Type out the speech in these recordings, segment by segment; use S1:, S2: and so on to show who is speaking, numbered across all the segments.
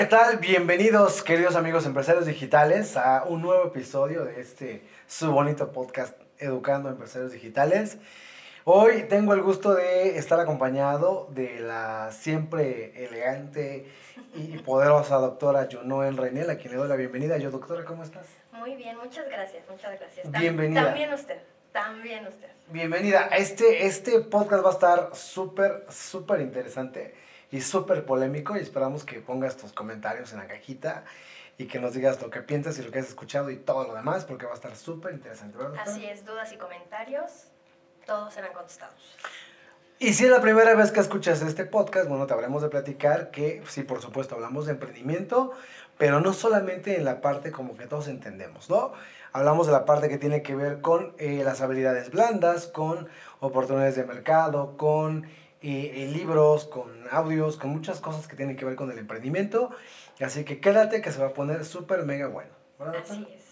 S1: ¿qué tal? Bienvenidos, queridos amigos empresarios digitales, a un nuevo episodio de este su bonito podcast Educando a Empresarios Digitales. Hoy tengo el gusto de estar acompañado de la siempre elegante y poderosa doctora Junoel Reinel, a quien le doy la bienvenida. Yo, doctora, ¿cómo estás?
S2: Muy bien, muchas gracias, muchas gracias.
S1: Bienvenida.
S2: También usted, también usted.
S1: Bienvenida. Este, este podcast va a estar súper, súper interesante y súper polémico y esperamos que pongas tus comentarios en la cajita y que nos digas lo que piensas y lo que has escuchado y todo lo demás porque va a estar súper interesante.
S2: Así es, dudas y comentarios, todos serán contestados.
S1: Y si es la primera vez que escuchas este podcast, bueno, te habremos de platicar que sí, por supuesto, hablamos de emprendimiento, pero no solamente en la parte como que todos entendemos, ¿no? Hablamos de la parte que tiene que ver con eh, las habilidades blandas, con oportunidades de mercado, con eh, libros, con audios, con muchas cosas que tienen que ver con el emprendimiento. Así que quédate que se va a poner súper mega bueno.
S2: Así es.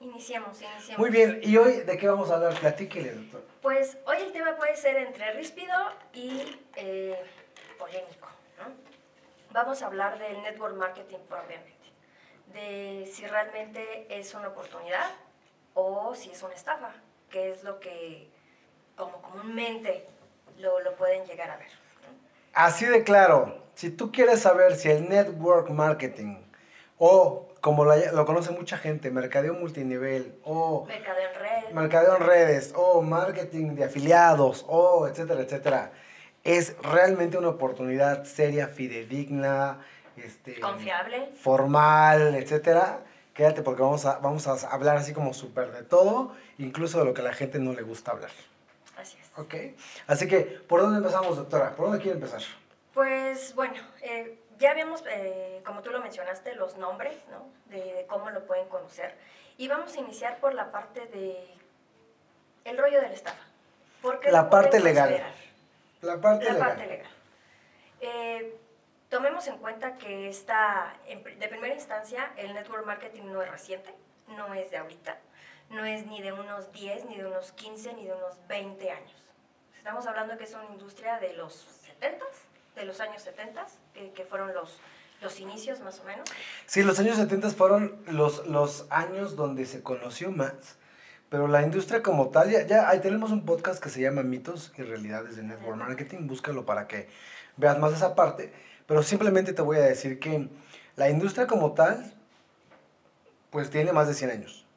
S2: Iniciamos, iniciamos.
S1: Muy bien, ¿y hoy de qué vamos a hablar? Platíquele, doctor.
S2: Pues hoy el tema puede ser entre ríspido y eh, polémico, ¿no? Vamos a hablar del network marketing propiamente, de si realmente es una oportunidad o si es una estafa, que es lo que como comúnmente lo, lo llegar a ver.
S1: Así de claro, si tú quieres saber si el network marketing o como lo, lo conoce mucha gente, mercadeo multinivel o
S2: Mercadeo en red.
S1: mercadeo en redes o marketing de afiliados o etcétera, etcétera, es realmente una oportunidad seria, fidedigna, este,
S2: Confiable.
S1: formal, etcétera. Quédate porque vamos a, vamos a hablar así como súper de todo, incluso de lo que a la gente no le gusta hablar.
S2: Así es.
S1: ¿Ok? Así que, ¿por dónde empezamos, doctora? ¿Por dónde quiere empezar?
S2: Pues bueno, eh, ya habíamos, eh, como tú lo mencionaste, los nombres, ¿no? De, de cómo lo pueden conocer. Y vamos a iniciar por la parte de el rollo de la estafa. ¿Por qué
S1: La parte legal.
S2: considerar?
S1: La parte
S2: La
S1: legal.
S2: parte legal. Eh, tomemos en cuenta que pri- de primera instancia, el network marketing no es reciente, no es de ahorita, no es ni de unos 10, ni de unos 15, ni de unos 20 años. Estamos hablando que es una industria de los 70, de los años 70, que, que fueron los, los inicios más o menos.
S1: Sí, los años 70 fueron los, los años donde se conoció más, pero la industria como tal, ya, ya ahí tenemos un podcast que se llama Mitos y Realidades de Network Marketing, búscalo para que veas más esa parte, pero simplemente te voy a decir que la industria como tal, pues tiene más de 100 años.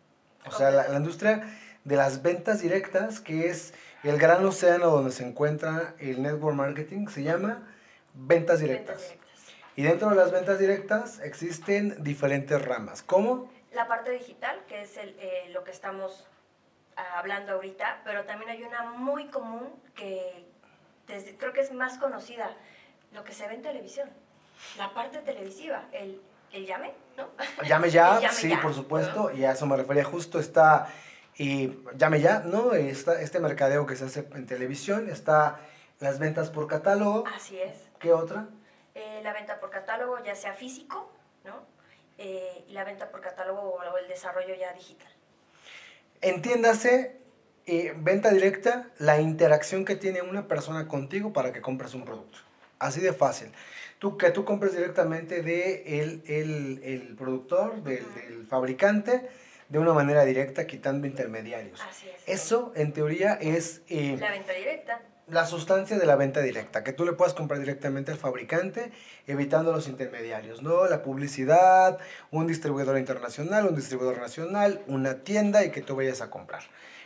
S1: O sea, la, la industria de las ventas directas, que es el gran océano donde se encuentra el network marketing, se llama ventas directas.
S2: Ventas directas.
S1: Y dentro de las ventas directas existen diferentes ramas. ¿Cómo?
S2: La parte digital, que es el, eh, lo que estamos ah, hablando ahorita, pero también hay una muy común que desde- creo que es más conocida, lo que se ve en televisión, la parte televisiva, el, el llame, ¿no?
S1: Llame ya,
S2: Llame
S1: sí,
S2: ya,
S1: por supuesto, y a eso me refería justo, está, y llame ya, ¿no? Está este mercadeo que se hace en televisión, está las ventas por catálogo,
S2: Así es.
S1: ¿qué otra?
S2: Eh, la venta por catálogo, ya sea físico, ¿no? Eh, y la venta por catálogo o el desarrollo ya digital.
S1: Entiéndase, eh, venta directa, la interacción que tiene una persona contigo para que compres un producto. Así de fácil. Tú, que tú compres directamente de el, el, el productor, del, del fabricante, de una manera directa, quitando intermediarios.
S2: Así es.
S1: Eso, en teoría, es eh,
S2: La venta directa.
S1: la sustancia de la venta directa, que tú le puedas comprar directamente al fabricante, evitando los intermediarios, ¿no? La publicidad, un distribuidor internacional, un distribuidor nacional, una tienda y que tú vayas a comprar.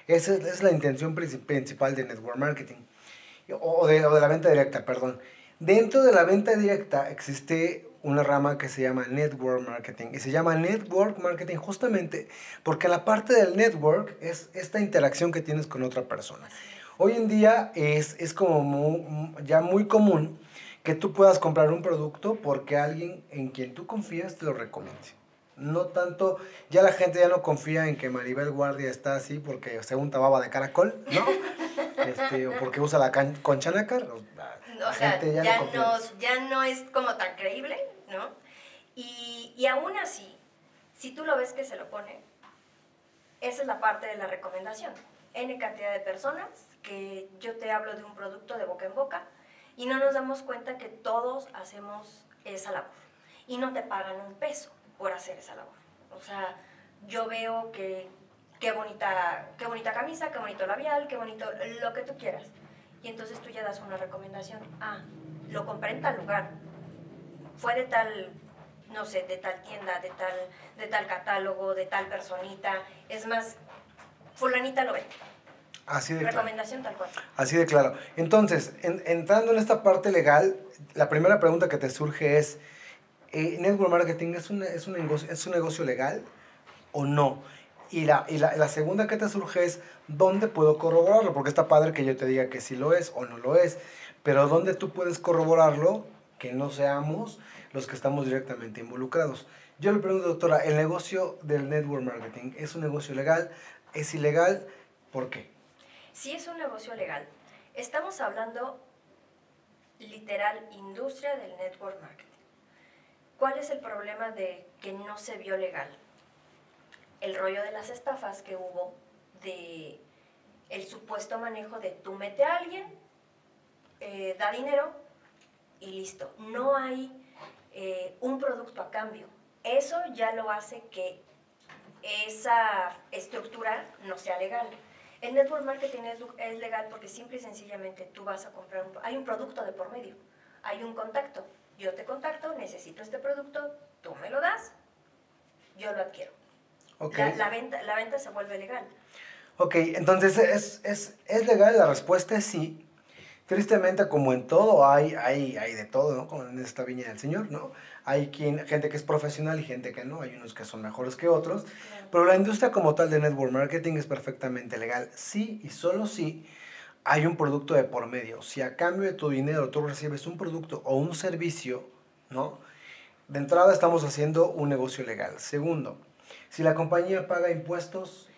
S1: Esa es, la intención princip- principal de network marketing, o de, o de la venta directa, perdón. Dentro de la venta directa existe una rama que se llama network marketing. Y se llama network marketing justamente porque la parte del network es esta interacción que tienes con otra persona. Hoy en día es, es como ya muy común que tú puedas comprar un producto porque alguien en quien tú confías te lo recomiende. No tanto, ya la gente ya no confía en que Maribel Guardia está así porque se unta baba de caracol, ¿no? Este, o porque usa la concha nácar. O-
S2: sea, ya,
S1: no
S2: ya no es como tan creíble, ¿no? Y, y aún así, si tú lo ves que se lo pone, esa es la parte de la recomendación. N cantidad de personas que yo te hablo de un producto de boca en boca y no nos damos cuenta que todos hacemos esa labor. y no te pagan un peso por hacer esa labor. O sea, yo veo que qué bonita, qué bonita camisa, qué bonito labial, qué bonito lo que tú quieras. Y entonces tú ya das una recomendación. Ah, lo compré en tal lugar. Fue de tal, no sé, de tal tienda, de tal, de tal catálogo, de tal personita. Es más, fulanita lo ve.
S1: Así de
S2: Recomendación tal cual.
S1: Así de claro. Entonces, entrando en esta parte legal, la primera pregunta que te surge es, eh, ¿network marketing es un, es, un negocio, es un negocio legal o no? Y, la, y la, la, segunda que te surge es, ¿dónde puedo corroborarlo? Porque está padre que yo te diga que sí lo es o no lo es, pero ¿dónde tú puedes corroborarlo que no seamos los que estamos directamente involucrados? Yo le pregunto, doctora, ¿el negocio del network marketing es un negocio legal? ¿Es ilegal? ¿Por qué?
S2: Si es un negocio legal, estamos hablando literal industria del network marketing. ¿Cuál es el problema de que no se vio legal? El rollo de las estafas que hubo de el supuesto manejo de tú mete a alguien, eh, da dinero y listo. No hay eh, un producto a cambio. Eso ya lo hace que esa estructura no sea legal. El network marketing es, legal porque simple y sencillamente tú vas a comprar, un, hay un producto de por medio, hay un contacto. Yo te contacto, necesito este producto, tú me lo das, yo lo adquiero.
S1: Okay.
S2: La, la, venta, la venta se vuelve legal.
S1: Ok, entonces es, es, es legal, la respuesta es sí. Tristemente, como en todo, hay, hay, hay de todo, ¿no? Como en esta viña del Señor, ¿no? Hay quien, gente que es profesional y gente que no, hay unos que son mejores que otros,
S2: Claro.
S1: pero la industria como tal de network marketing es perfectamente legal, sí y solo si hay un producto de por medio. Si a cambio de tu dinero tú recibes un producto o un servicio, ¿no? De entrada estamos haciendo un negocio legal. Segundo, si la compañía paga impuestos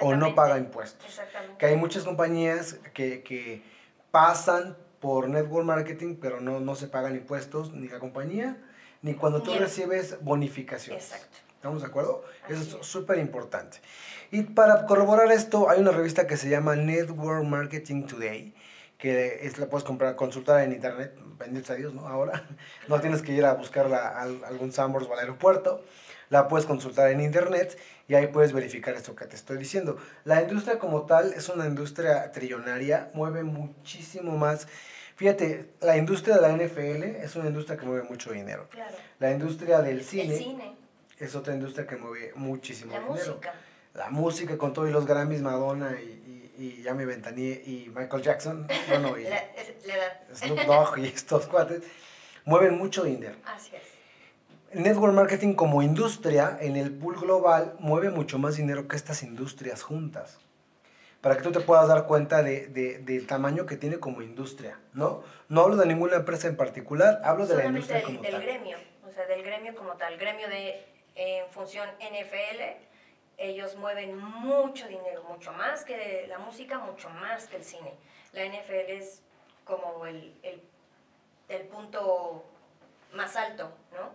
S1: o no paga impuestos.
S2: Exactamente.
S1: Que hay muchas compañías que, que pasan por network marketing, pero no, no se pagan impuestos ni la compañía, ni cuando tú
S2: Ni el-
S1: recibes bonificaciones.
S2: Exacto.
S1: ¿Estamos de acuerdo? Eso
S2: Así
S1: es
S2: es.
S1: súper importante. Y para corroborar esto, hay una revista que se llama Network Marketing Today, que es, la puedes comprar, consultar en internet, bendito a Dios, ¿no? Ahora no tienes que ir a buscarla a al- algún Sambors o al aeropuerto, la puedes consultar en internet y ahí puedes verificar esto que te estoy diciendo. La industria como tal es una industria trillonaria, mueve muchísimo más. Fíjate, la industria de la NFL es una industria que mueve mucho dinero.
S2: Claro.
S1: La industria del cine, es otra industria que mueve muchísimo
S2: la
S1: dinero.
S2: música.
S1: La música con todos los Grammys, Madonna y, y, y Yami Ventanier y Michael Jackson, bueno, y
S2: La, la.
S1: Snoop Dogg y estos cuates, mueven mucho dinero.
S2: Así es.
S1: El network marketing como industria en el pool global mueve mucho más dinero que estas industrias juntas. Para que tú te puedas dar cuenta de, de- del tamaño que tiene como industria, ¿no? No hablo de ninguna empresa en particular, hablo de la industria
S2: del,
S1: como
S2: del
S1: tal.
S2: gremio, o sea, del gremio como tal. Gremio de en función NFL, ellos mueven mucho dinero, mucho más que la música, mucho más que el cine. La NFL es como el, el, el punto más alto, ¿no?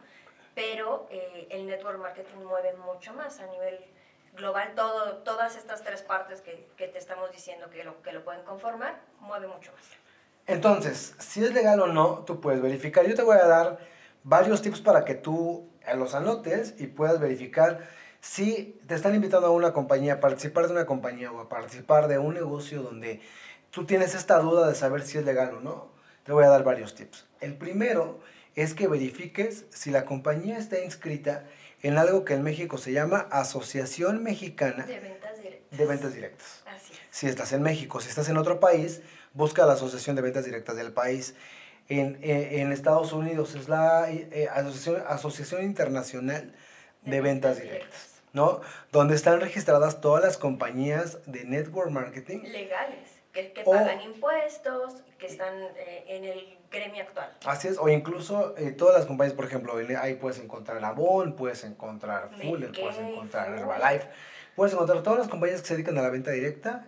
S2: Pero eh, el network marketing mueve mucho más a nivel global. Todo, todas estas tres partes que, que te estamos diciendo que lo, que lo pueden conformar, mueve mucho más.
S1: Entonces, si es legal o no, tú puedes verificar. Yo te voy a dar varios tips para que tú eh, los anotes y puedas verificar si te están invitando a una compañía, a participar de una compañía o a participar de un negocio donde tú tienes esta duda de saber si es legal o no. Te voy a dar varios tips. El primero es que verifiques si la compañía está inscrita en algo que en México se llama Asociación Mexicana
S2: De ventas directas.
S1: de Ventas Directas
S2: Así es.
S1: si estás en México. Si estás en otro país, busca la Asociación de Ventas Directas del país. En, eh, en Estados Unidos es la eh, Asociación, Asociación Internacional de, Ventas Directas, ¿no? Donde están registradas todas las compañías de network marketing.
S2: legales, que, que
S1: O-
S2: pagan impuestos, que están eh, en el gremio actual.
S1: Así es, o incluso eh, todas las compañías, por ejemplo, ahí puedes encontrar Avon, puedes encontrar Fuller, puedes encontrar. Herbalife, puedes encontrar todas las compañías que se dedican a la venta directa,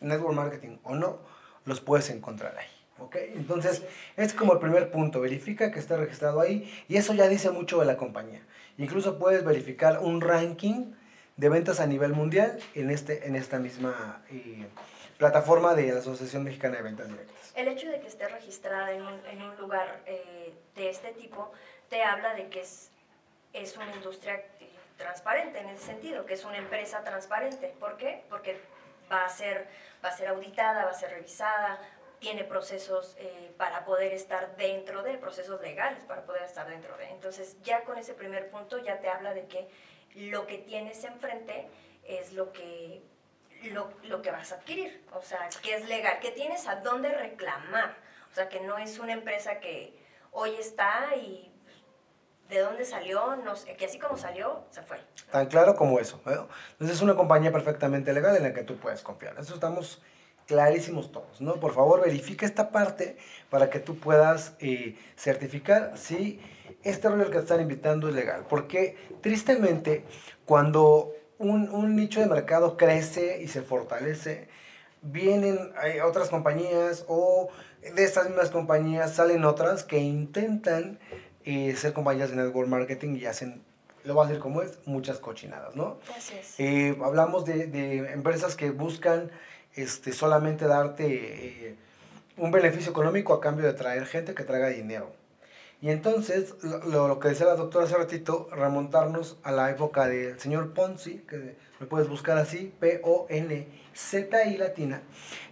S1: network marketing o no, los puedes encontrar ahí. ¿ok? Entonces,
S2: Así
S1: es como el primer punto, verifica que esté registrado ahí y eso ya dice mucho de la compañía. Incluso puedes verificar un ranking de ventas a nivel mundial en, este, en esta misma eh, plataforma de la Asociación Mexicana de Ventas Directas.
S2: El hecho de que esté registrada en un, en un lugar eh, de este tipo te habla de que es es una industria transparente en ese sentido, que es una empresa transparente. ¿Por qué? Porque va a ser, va a ser auditada, va a ser revisada, tiene procesos eh, para poder estar dentro de, procesos legales para poder estar dentro de. Entonces ya con ese primer punto ya te habla de que lo que tienes enfrente es lo que, lo, lo que vas a adquirir, o sea, que es legal, que tienes a dónde reclamar, o sea, que no es una empresa que hoy está y de dónde salió, no sé, que así como salió, se fue.
S1: Tan claro como eso. Entonces es una compañía perfectamente legal en la que tú puedes confiar. Eso estamos clarísimos todos, ¿no? Por favor, verifica esta parte para que tú puedas eh, certificar si este rol al que te están invitando es legal. Porque tristemente, cuando un, un nicho de mercado crece y se fortalece, vienen otras compañías o de estas mismas compañías salen otras que intentan eh, ser compañías de network marketing y hacen, lo voy a decir como es, muchas cochinadas, ¿no? Eh, hablamos de, de, empresas que buscan este, solamente darte eh, un beneficio económico a cambio de traer gente que traiga dinero. Y entonces, lo, lo, que decía la doctora hace ratito, remontarnos a la época del señor Ponzi, que me puedes buscar así, P-O-N-Z-I latina.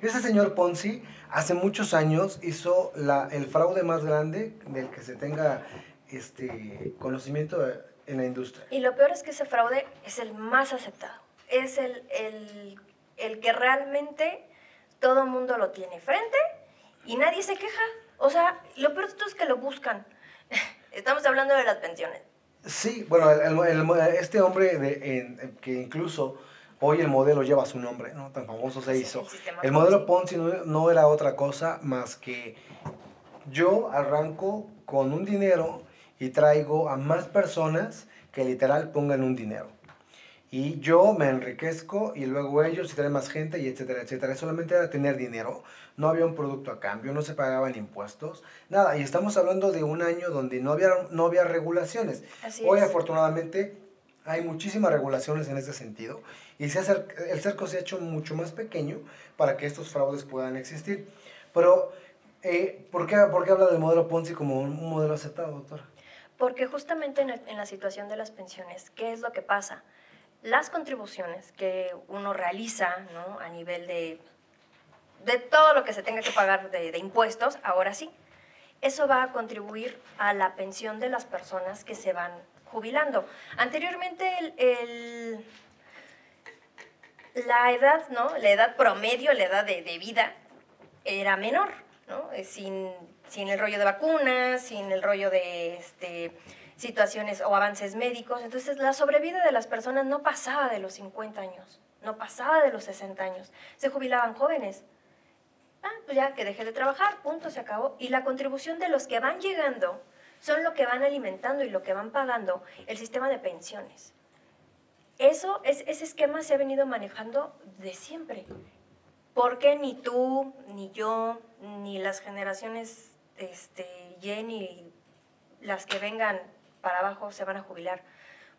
S1: Ese señor Ponzi hace muchos años hizo la, el fraude más grande del que se tenga este, conocimiento en la industria.
S2: Y lo peor es que ese fraude es el más aceptado. Es el, el, el que realmente todo mundo lo tiene frente y nadie se queja. O sea, lo peor de todo es que lo buscan. Estamos hablando de las pensiones.
S1: Sí, bueno, el, el, este hombre de, en, que incluso Hoy el modelo lleva su nombre, ¿no? Tan famoso se hizo. El, el modelo Ponzi no, no, era otra cosa más que yo arranco con un dinero y traigo a más personas que literal pongan un dinero. Y yo me enriquezco y luego ellos y traen más gente y etcétera, etcétera. Solamente era tener dinero, no había un producto a cambio, no se pagaban impuestos, nada. Y estamos hablando de un año donde no había, no había regulaciones.
S2: Así
S1: Hoy
S2: es.
S1: afortunadamente hay muchísimas regulaciones en ese sentido y se hace, el cerco se ha hecho mucho más pequeño para que estos fraudes puedan existir. Pero, eh, ¿por, qué, ¿por, qué, habla del modelo Ponzi como un, modelo aceptado, doctora?
S2: Porque justamente en, el, en, la situación de las pensiones, ¿qué es lo que pasa? Las contribuciones que uno realiza ¿no? a nivel de, de todo lo que se tenga que pagar de, impuestos, ahora sí, eso va a contribuir a la pensión de las personas que se van jubilando. Anteriormente el, la edad, ¿no? La edad promedio, la edad de, de vida era menor, ¿no? Eh, sin, sin, el rollo de vacunas, sin el rollo de este, situaciones o avances médicos. Entonces la sobrevida de las personas no pasaba de los 50 años, no pasaba de los 60 años. Se jubilaban jóvenes. Ah, pues ya que dejé de trabajar, punto, se acabó. Y la contribución de los que van llegando son lo que van alimentando y lo que van pagando el sistema de pensiones. Eso, es, ese esquema se ha venido manejando de siempre. Porque ni tú, ni yo, ni las generaciones este, Y, las que vengan para abajo se van a jubilar?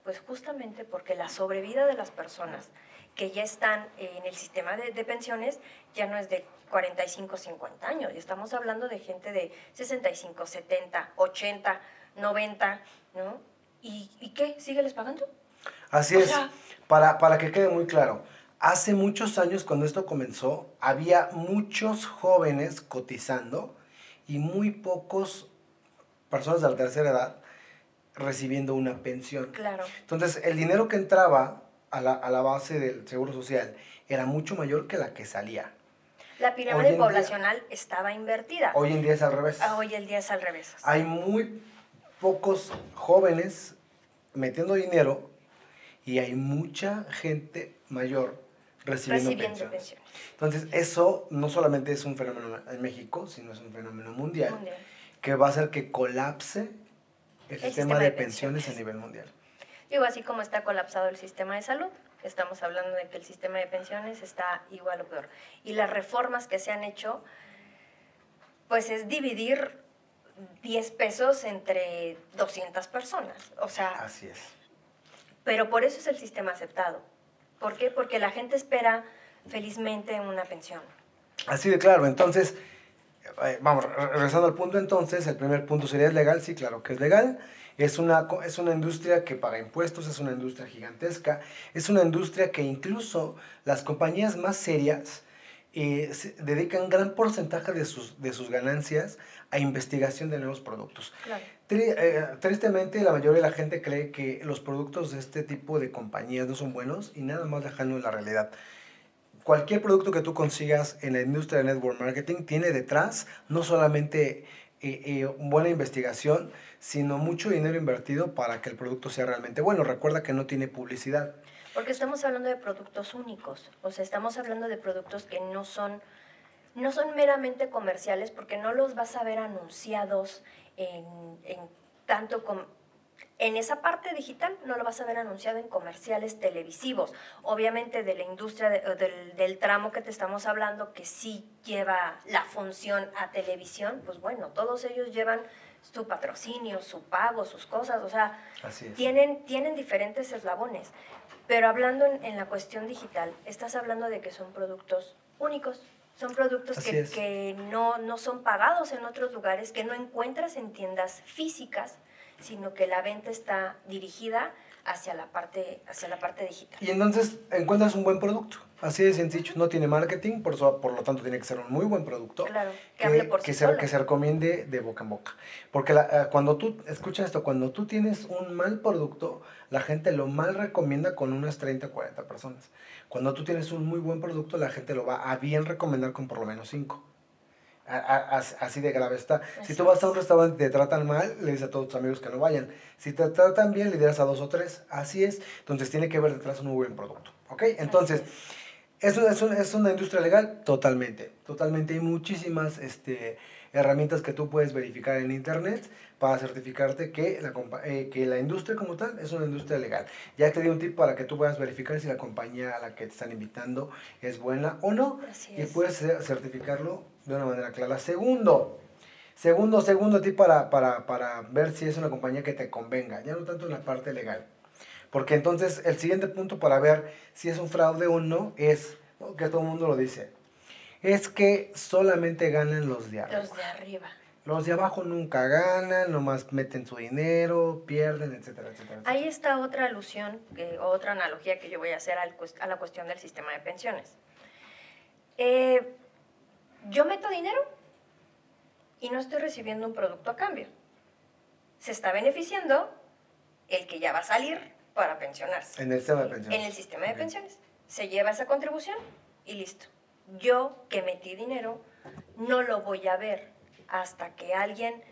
S2: Pues justamente porque la sobrevida de las personas que ya están en el sistema de pensiones ya no es de 45, 50 años. Y estamos hablando de gente de 65, 70, 80, 90, ¿no? ¿Y, y qué? ¿Sígueles pagando?
S1: Así o es. Sea, para, para que quede muy claro, hace muchos años cuando esto comenzó, había muchos jóvenes cotizando y muy pocos personas de la tercera edad recibiendo una pensión.
S2: Claro.
S1: Entonces, el dinero que entraba a la, a la base del Seguro Social era mucho mayor que la que salía.
S2: La pirámide poblacional día, estaba invertida.
S1: Hoy en día es al revés.
S2: Hoy el día es al revés.
S1: Hay muy pocos jóvenes metiendo dinero y hay mucha gente mayor recibiendo,
S2: Recibiendo
S1: pensiones.
S2: pensiones.
S1: Entonces, eso no solamente es un fenómeno en México, sino es un fenómeno mundial,
S2: Mundial.
S1: que va a hacer que colapse el,
S2: El
S1: sistema,
S2: sistema
S1: de,
S2: de
S1: pensiones,
S2: pensiones.
S1: a nivel mundial.
S2: Digo, así como está colapsado el sistema de salud, estamos hablando de que el sistema de pensiones está igual o peor. Y las reformas que se han hecho, pues es dividir 10 pesos entre 200 personas. O sea,
S1: Así es.
S2: pero por eso es el sistema aceptado. ¿Por qué? Porque la gente espera felizmente una pensión.
S1: Así de claro. Entonces, eh, vamos, re- regresando al punto entonces, el primer punto sería, ¿es legal? Sí, claro que es legal. Es una, es una industria que paga impuestos, es una industria gigantesca, es una industria que incluso las compañías más serias eh, se- dedican gran porcentaje de sus, de sus ganancias a investigación de nuevos productos.
S2: Claro.
S1: Tri- eh, tristemente, la mayoría de la gente cree que los productos de este tipo de compañías no son buenos y nada más lejano de la realidad. Cualquier producto que tú consigas en la industria de network marketing tiene detrás no solamente eh, buena investigación, sino mucho dinero invertido para que el producto sea realmente bueno. Recuerda que no tiene publicidad.
S2: Porque estamos hablando de productos únicos, o sea, estamos hablando de productos que no son, no son meramente comerciales porque no los vas a ver anunciados en, en tanto com- en esa parte digital, no lo vas a ver anunciado en comerciales televisivos. Obviamente de la industria de- del, del tramo que te estamos hablando, que sí lleva la función a televisión, pues bueno, todos ellos llevan su patrocinio, su pago, sus cosas, o sea, tienen, tienen diferentes eslabones. Pero hablando en, en la cuestión digital, estás hablando de que son productos únicos. Son productos que,
S1: es.
S2: que no, no son pagados en otros lugares, que no encuentras en tiendas físicas, sino que la venta está dirigida hacia la parte, hacia la parte digital.
S1: Y entonces encuentras un buen producto. Así de sencillo. No tiene marketing, por, eso, por lo tanto tiene que ser un muy buen producto.
S2: Claro, que
S1: que,
S2: hable por
S1: que
S2: sí
S1: se, que se recomiende de boca en boca. Porque la- eh, cuando tú, escucha esto, cuando tú tienes un mal producto, la gente lo mal recomienda con unas 30, 40 personas. Cuando tú tienes un muy buen producto, la gente lo va a bien recomendar con por lo menos 5. Así de grave está. Si tú vas a un
S2: es.
S1: restaurante y te tratan mal, le dices a todos tus amigos que no vayan. Si te tratan bien, le dirás a dos o tres. Así es. Entonces tiene que ver detrás un muy buen producto. ¿Ok? Entonces, ¿Es una, es, una, ¿Es una industria legal? Totalmente. Totalmente. Hay muchísimas este, herramientas que tú puedes verificar en Internet para certificarte que la, eh, que la industria como tal es una industria legal. Ya te di un tip para que tú puedas verificar si la compañía a la que te están invitando es buena o no.
S2: Así
S1: Y
S2: es.
S1: puedes cer- certificarlo de una manera clara. Segundo, segundo, segundo tip para, para, para ver si es una compañía que te convenga. Ya no tanto en la parte legal. Porque entonces el siguiente punto para ver si es un fraude o no es, que todo el mundo lo dice, es que solamente ganan los de arriba.
S2: Los de arriba.
S1: Los de abajo nunca ganan, nomás meten su dinero, pierden, etcétera, etcétera. etcétera.
S2: Ahí está otra alusión, o otra analogía que yo voy a hacer al a la cuestión del sistema de pensiones. Eh, yo meto dinero y no estoy recibiendo un producto a cambio. Se está beneficiando el que ya va a salir para pensionarse.
S1: En el sistema de pensiones.
S2: En el sistema de pensiones. Se lleva esa contribución y listo. Yo que metí dinero no lo voy a ver hasta que alguien,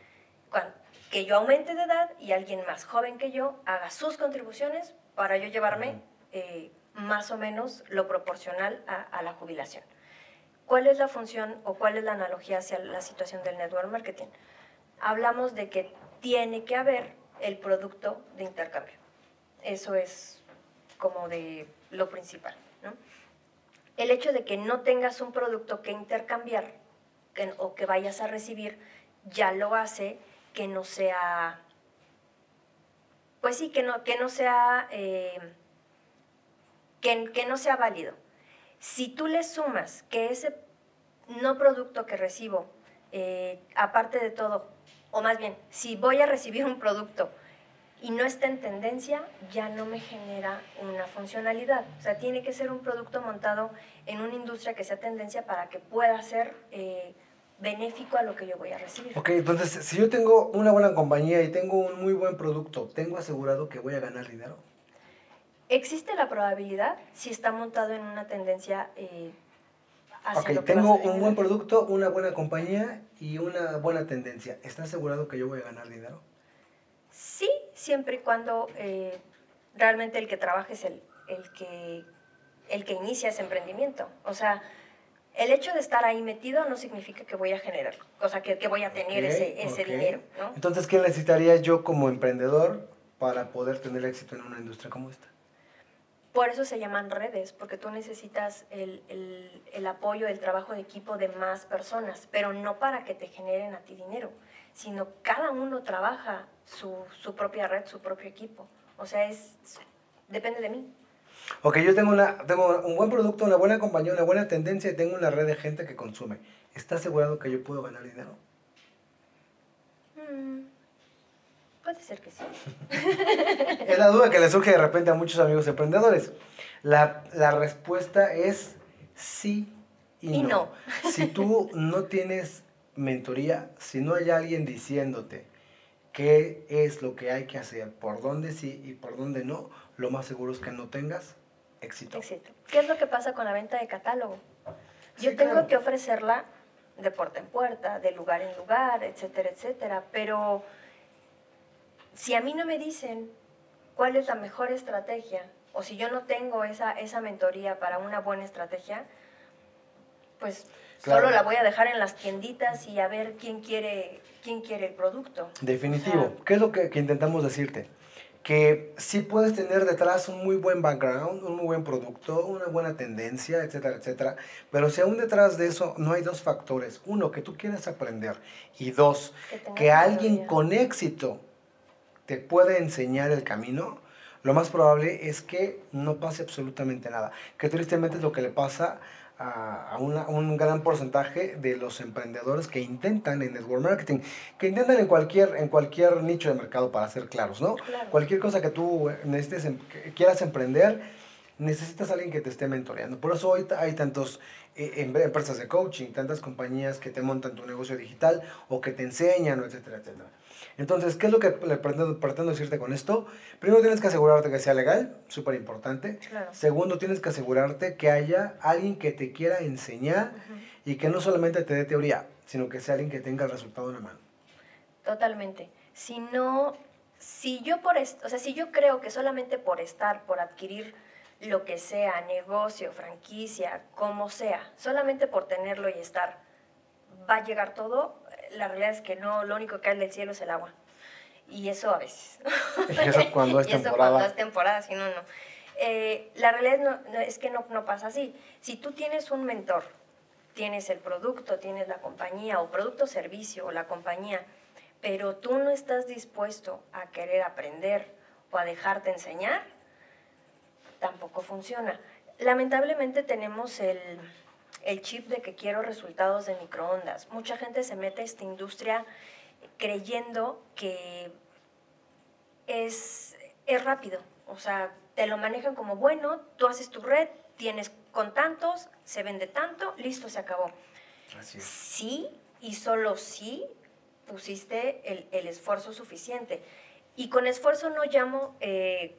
S2: que yo aumente de edad y alguien más joven que yo haga sus contribuciones para yo llevarme eh, más o menos lo proporcional a, a la jubilación. ¿Cuál es la función o cuál es la analogía hacia la situación del network marketing? Hablamos de que tiene que haber el producto de intercambio. Eso es como de lo principal. El hecho de que no tengas un producto que intercambiar o que vayas a recibir ya lo hace que no sea, pues sí, que no, que no sea, eh, que no sea válido. Si tú le sumas que ese no producto que recibo, eh, aparte de todo, o más bien, si voy a recibir un producto y no está en tendencia, ya no me genera una funcionalidad. O sea, tiene que ser un producto montado en una industria que sea tendencia para que pueda ser eh, benéfico a lo que yo voy a recibir.
S1: Ok, entonces, si yo tengo una buena compañía y tengo un muy buen producto, ¿tengo asegurado que voy a ganar dinero?
S2: Existe la probabilidad si está montado en una tendencia eh, hacia
S1: Ok,
S2: lo que
S1: tengo
S2: vas a
S1: un buen producto, una buena compañía y una buena tendencia. ¿Está asegurado que yo voy a ganar dinero?
S2: Sí, siempre y cuando eh, realmente el que trabaja es el, el, que, el que inicia ese emprendimiento. O sea, el hecho de estar ahí metido no significa que voy a generar, o sea, que, que voy a tener ese, ese dinero, ¿no?
S1: Entonces, ¿qué necesitaría yo como emprendedor para poder tener éxito en una industria como esta?
S2: Por eso se llaman redes, porque tú necesitas el, el- el apoyo, el trabajo de equipo de más personas, pero no para que te generen a ti dinero, sino cada uno trabaja su, su propia red, su propio equipo. O sea, es, depende de mí.
S1: Ok, yo tengo, una, tengo un buen producto, una buena compañía, una buena tendencia y tengo una red de gente que consume. ¿Está asegurado que yo puedo ganar dinero?
S2: Mm, Puede ser que sí.
S1: es la duda que le surge de repente a muchos amigos emprendedores. La, la respuesta es sí y,
S2: Y
S1: no.
S2: no.
S1: Si tú no tienes mentoría, si no hay alguien diciéndote qué es lo que hay que hacer, por dónde sí y por dónde no, lo más seguro es que no tengas éxito.
S2: Éxito. ¿Qué es lo que pasa con la venta de catálogo? Yo
S1: Sí,
S2: tengo
S1: claro.
S2: que ofrecerla de puerta en puerta, de lugar en lugar, etcétera, etcétera. Pero si a mí no me dicen cuál es la mejor estrategia, o si yo no tengo esa, esa mentoría para una buena estrategia, pues
S1: Claro.
S2: solo la voy a dejar en las tienditas y a ver quién quiere, quién quiere el producto.
S1: Definitivo.
S2: O sea,
S1: ¿Qué es lo que, que intentamos decirte? Que sí puedes tener detrás un muy buen background, un muy buen producto, una buena tendencia, etcétera, etcétera. Pero si aún detrás de eso no hay dos factores. Uno, que tú quieras aprender. Y dos,
S2: que
S1: alguien con éxito te puede enseñar el camino, lo más probable es que no pase absolutamente nada. Que tristemente es lo que le pasa a, una- un gran porcentaje de los emprendedores que intentan en network marketing, que intentan en cualquier, en cualquier nicho de mercado, para ser claros, ¿no?
S2: Claro.
S1: Cualquier cosa que tú eh, necesites, em- que quieras emprender, necesitas a alguien que te esté mentoreando. Por eso hoy hay tantos eh, em- empresas de coaching, tantas compañías que te montan tu negocio digital o que te enseñan, etcétera, etcétera. Entonces, ¿qué es lo que le pretendo, pretendo decirte con esto? Primero tienes que asegurarte que sea legal, súper importante.
S2: Claro.
S1: Segundo, tienes que asegurarte que haya alguien que te quiera enseñar y que no solamente te dé teoría, sino que sea alguien que tenga el resultado en la mano.
S2: Totalmente. Si no, si yo por est- o sea, si yo creo que solamente por estar, por adquirir lo que sea, negocio, franquicia, como sea, solamente por tenerlo y estar, va a llegar todo, la realidad es que no, lo único que cae del cielo es el agua. Y eso a veces.
S1: Y eso cuando es
S2: Y eso
S1: temporada.
S2: cuando es temporada, si no, no. Eh, la realidad no- no- es que no, no pasa así. Si tú tienes un mentor, tienes el producto, tienes la compañía, o producto, servicio, o la compañía, pero tú no estás dispuesto a querer aprender o a dejarte enseñar, tampoco funciona. Lamentablemente tenemos el, el chip de que quiero resultados de microondas. Mucha gente se mete a esta industria creyendo que es, es rápido. O sea, te lo manejan como, bueno, tú haces tu red, tienes con tantos, se vende tanto, listo, se acabó.
S1: Así es.
S2: Sí y solo sí pusiste el, el esfuerzo suficiente. Y con esfuerzo no llamo eh,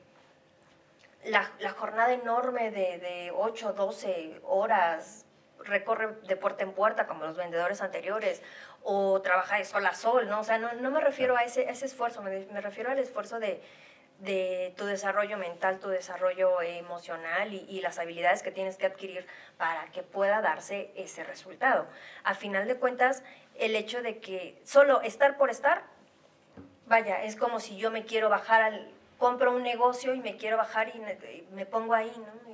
S2: la, jornada enorme de, de 8, 12 horas, recorre de puerta en puerta como los vendedores anteriores, o trabaja de sol a sol, ¿no? O sea, no, no me refiero a ese, ese esfuerzo, me, me refiero al esfuerzo de, de tu desarrollo mental, tu desarrollo emocional y, y las habilidades que tienes que adquirir para que pueda darse ese resultado. A final de cuentas, el hecho de que solo estar por estar, vaya, es como si yo me quiero bajar al, compro un negocio y me quiero bajar y me, pongo ahí, ¿no?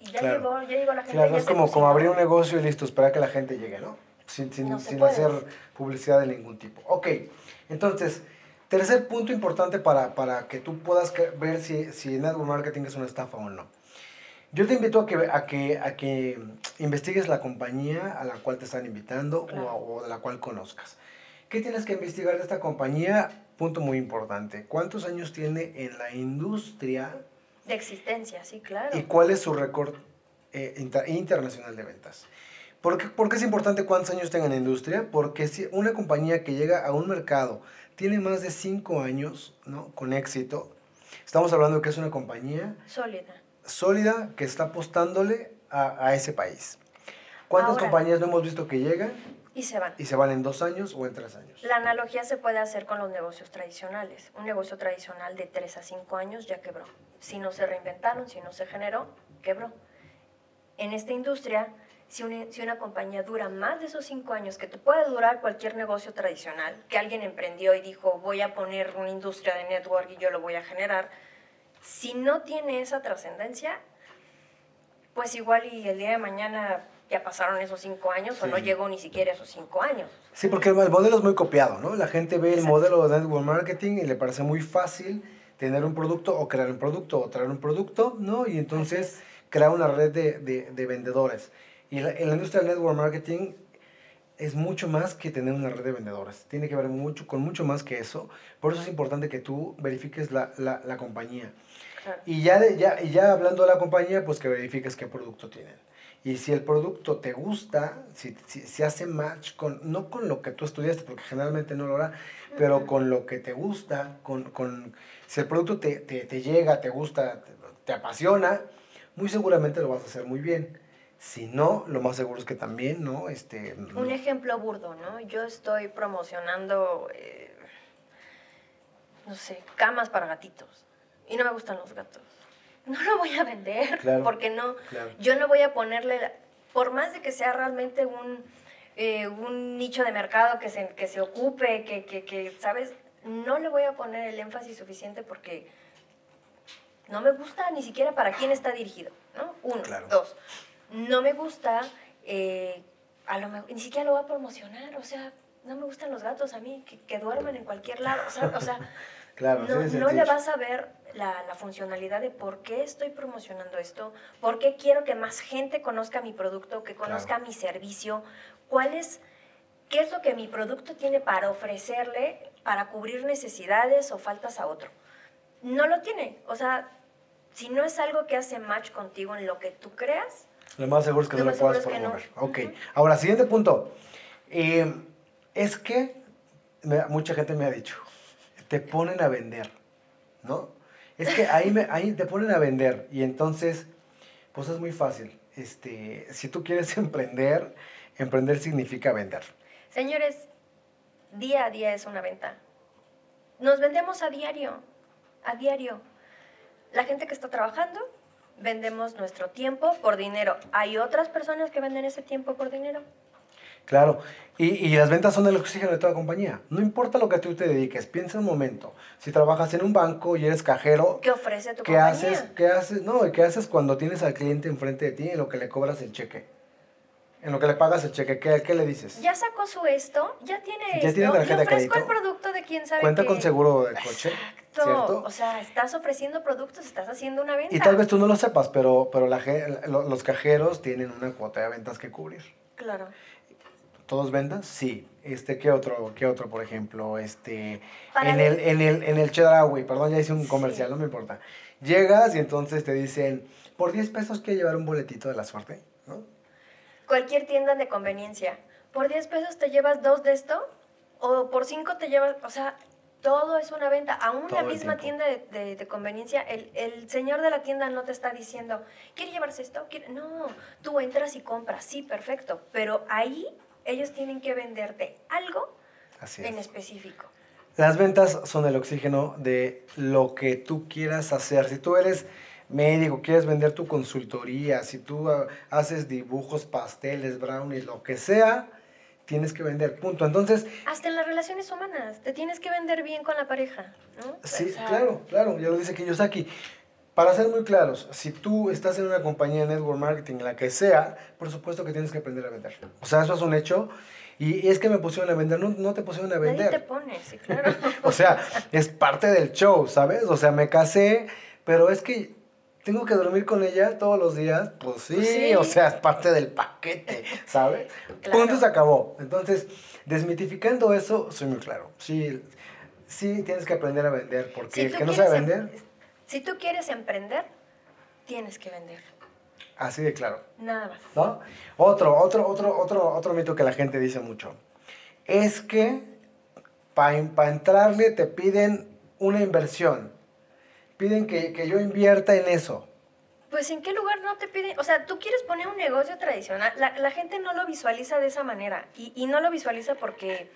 S2: Y, ya,
S1: Claro.
S2: llegó, ya llegó la gente.
S1: Claro,
S2: ya
S1: es como, como abrir un negocio y listo, esperar que la gente llegue, ¿no? Sin, sin,
S2: No
S1: sin hacer publicidad de ningún tipo. Ok, entonces, tercer punto importante para, para que tú puedas ver si, si network marketing es una estafa o no. Yo te invito a que, a que, a que investigues la compañía a la cual te están invitando
S2: Claro.
S1: o, o de la cual conozcas. ¿Qué tienes que investigar de esta compañía? Punto muy importante. ¿Cuántos años tiene en la industria
S2: De existencia, sí, claro.
S1: y cuál es su récord eh, inter- internacional de ventas. ¿Por qué, por qué es importante cuántos años tenga en la industria? Porque si una compañía que llega a un mercado tiene más de 5 años ¿no? con éxito, estamos hablando que es una compañía
S2: Sólida.
S1: sólida que está apostándole a, a ese país. ¿Cuántas
S2: Ahora-
S1: compañías no hemos visto que llegan
S2: Y se van.
S1: y se van en dos años o en tres años?
S2: La analogía se puede hacer con los negocios tradicionales. Un negocio tradicional de 3 a 5 años ya quebró. Si no se reinventaron, si no se generó, quebró. En esta industria, si una, si una compañía dura más de esos 5 años, que te puede durar cualquier negocio tradicional, que alguien emprendió y dijo, voy a poner una industria de network y yo lo voy a generar, si no tiene esa trascendencia, pues igual y el día de mañana ya pasaron esos 5 años o no llegó ni siquiera a esos 5 años.
S1: Sí, porque el el modelo es muy copiado, ¿no? La gente ve el modelo de network marketing y le parece muy fácil tener un producto o crear un producto o traer un producto, ¿no? Y entonces crear una red de, de- de vendedores. Y la- en la industria del network marketing es mucho más que tener una red de vendedores. Tiene que ver mucho, con mucho más que eso. Por eso es importante que tú verifiques la, la, la compañía. Y, ya, de, ya, y ya hablando de la compañía, pues que verifiques qué producto tienen. Y si el producto te gusta, si, si, hace match con, no con lo que tú estudiaste, porque generalmente no lo hará, pero con lo que te gusta, con, con si el producto te, te, te llega, te gusta, te, te, apasiona, muy seguramente lo vas a hacer muy bien. Si no, lo más seguro es que también, ¿no? Este,
S2: Un ejemplo burdo, ¿no? Yo estoy promocionando, eh, no sé, camas para gatitos. Y no me gustan los gatos no lo voy a vender, porque no, yo no voy a ponerle, por más de que sea realmente un, eh, un nicho de mercado que se, que se ocupe, que, que, que, ¿sabes? No le voy a poner el énfasis suficiente porque no me gusta ni siquiera para quién está dirigido, ¿no? Uno, dos, no me gusta, eh, a lo mejor, ni siquiera lo voy a promocionar, o sea, no me gustan los gatos a mí, que, que duerman en cualquier lado, o sea, o sea claro, no, no le vas a ver la, la, funcionalidad de por qué estoy promocionando esto, por qué quiero que más gente conozca mi producto, que conozca mi servicio, cuál es, qué es lo que mi producto tiene para ofrecerle, para cubrir necesidades o faltas a otro. No lo tiene, o sea, si no es algo que hace match contigo en lo que tú creas,
S1: lo más seguro es que no lo puedas promover. Ok, ahora, siguiente punto. Eh, es que mucha gente me ha dicho, te ponen a vender, ¿no? Es que ahí, me, ahí te ponen a vender y entonces, pues es muy fácil. Este, si tú quieres emprender, emprender significa vender.
S2: Señores, día a día es una venta. Nos vendemos a diario, a diario. La gente que está trabajando, vendemos nuestro tiempo por dinero. Hay otras personas que venden ese tiempo por dinero.
S1: Claro, y, y, las ventas son el oxígeno de toda compañía. No importa lo que tú te dediques, piensa un momento. Si trabajas en un banco y eres cajero,
S2: ¿qué ofrece tu
S1: ¿qué compañía? Haces, ¿Qué haces? No, ¿qué haces cuando tienes al cliente enfrente de ti en lo que le cobras el cheque? En lo que le pagas el cheque, ¿qué, qué le dices?
S2: Ya sacó su esto, ya tiene ¿Ya esto, tiene tarjeta ofrezco el producto de quién sabe
S1: Cuenta con seguro de coche,
S2: Exacto. ¿cierto? O sea, estás ofreciendo productos, estás haciendo una venta.
S1: Y tal vez tú no lo sepas, pero, pero la, los cajeros tienen una cuota de ventas que cubrir.
S2: Claro.
S1: ¿Todos vendas? Sí. Este, ¿qué otro, qué otro, por ejemplo? Este, en el, en el, en el Chedraui, perdón, ya hice un comercial, no me importa. Llegas y entonces te dicen, por 10 pesos que llevar un boletito de la suerte, ¿no?
S2: Cualquier tienda de conveniencia. Por 10 pesos te llevas dos de esto, o por 5 te llevas, o sea, todo es una venta. Aún la misma tienda de, de, conveniencia, el, el, señor de la tienda no te está diciendo, ¿quiere llevarse esto? No, tú entras y compras, sí, perfecto. Pero ahí ellos tienen que venderte algo en específico.
S1: Las ventas son el oxígeno de lo que tú quieras hacer. Si tú eres médico, quieres vender tu consultoría, si tú ah, haces dibujos, pasteles, brownies, lo que sea, tienes que vender, punto. Entonces...
S2: Hasta en las relaciones humanas, te tienes que vender bien con la pareja, ¿no?
S1: Sí, claro, claro, ya lo dice Kiyosaki. Para ser muy claros, si tú estás en una compañía de network marketing, la que sea, por supuesto que tienes que aprender a vender. O sea, eso es un hecho. Y es que me pusieron a vender, no, no te pusieron a vender.
S2: Nadie te pone, sí, claro.
S1: o sea, es parte del show, ¿sabes? O sea, me casé, pero es que tengo que dormir con ella todos los días. Pues sí, pues o sea, es parte del paquete, ¿sabes? Punto se acabó. Entonces, desmitificando eso, soy muy claro. Sí, sí tienes que aprender a vender, porque el que no sabe vender
S2: si tú quieres emprender, tienes que vender.
S1: Así de claro.
S2: Nada más.
S1: ¿No? Otro, otro, otro, otro, otro mito que la gente dice mucho. Es que para entrarle te piden una inversión. Piden que, que, yo invierta en eso.
S2: Pues en qué lugar no te piden, o sea, tú quieres poner un negocio tradicional, la, la gente no lo visualiza de esa manera y, y, no lo visualiza porque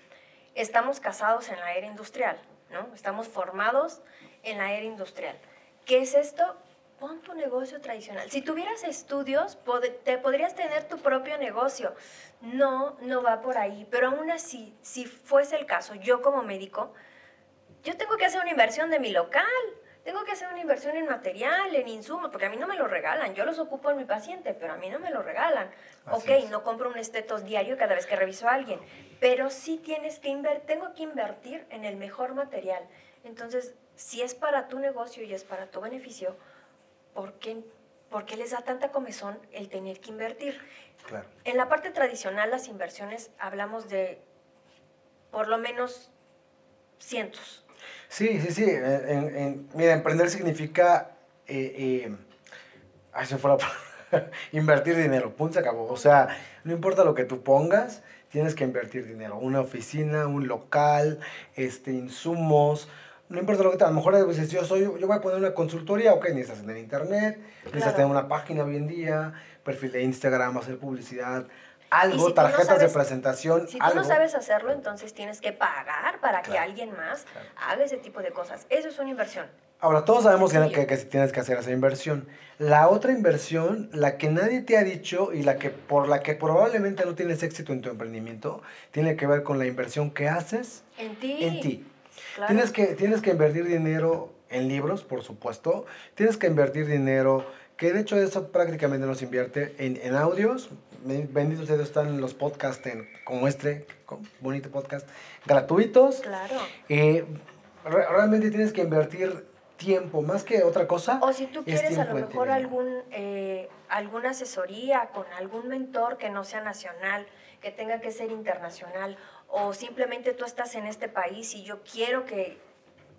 S2: estamos casados en la era industrial, ¿no? Estamos formados en la era industrial. ¿Qué es esto? Pon tu negocio tradicional. Si tuvieras estudios, te podrías tener tu propio negocio. No, no va por ahí. Pero aún así, si fuese el caso, yo como médico, yo tengo que hacer una inversión de mi local. Tengo que hacer una inversión en material, en insumos, porque a mí no me lo regalan. Yo los ocupo en mi paciente, pero a mí no me lo regalan. ok, no compro un estetos diario cada vez que reviso a alguien, pero sí tienes que invertir, tengo que invertir en el mejor material. Entonces, si es para tu negocio y es para tu beneficio, ¿por qué, ¿Por qué les da tanta comezón el tener que invertir?
S1: Claro.
S2: En la parte tradicional, las inversiones, hablamos de por lo menos cientos.
S1: Sí, sí, sí. En- en- mira, emprender significa... Eh, eh, ay, se fue la palabra. invertir dinero, punto, se acabó. O sea, no importa lo que tú pongas, tienes que invertir dinero. Una oficina, un local, este, insumos. No importa lo que te... A lo mejor dices, yo, soy, yo voy a poner una consultoría, ok, necesitas tener internet, necesitas
S2: Claro.
S1: tener una página hoy en día, perfil de Instagram, hacer publicidad, algo,
S2: si no
S1: tarjetas de presentación,
S2: Si tú
S1: algo.
S2: no sabes hacerlo, entonces tienes que pagar para que alguien más
S1: claro.
S2: haga ese tipo de cosas. Eso es una inversión.
S1: Ahora, todos sabemos que,
S2: Sencillo.
S1: que, que tienes que hacer esa inversión. La otra inversión, la que nadie te ha dicho y la que por la que probablemente no tienes éxito en tu emprendimiento, tiene que ver con la inversión que haces
S2: En ti.
S1: en ti.
S2: Claro.
S1: Tienes, que, tienes que invertir dinero en libros, por supuesto. Tienes que invertir dinero, que de hecho eso prácticamente no se invierte en, en audios. Be- Benditos Dios, están los podcasts en, como este, bonito podcast, gratuitos.
S2: Claro.
S1: Eh, re- realmente tienes que invertir tiempo, más que otra cosa.
S2: O si tú
S1: es
S2: quieres a lo mejor algún, eh, alguna asesoría con algún mentor que no sea nacional, que tenga que ser internacional, o simplemente tú estás en este país y yo quiero que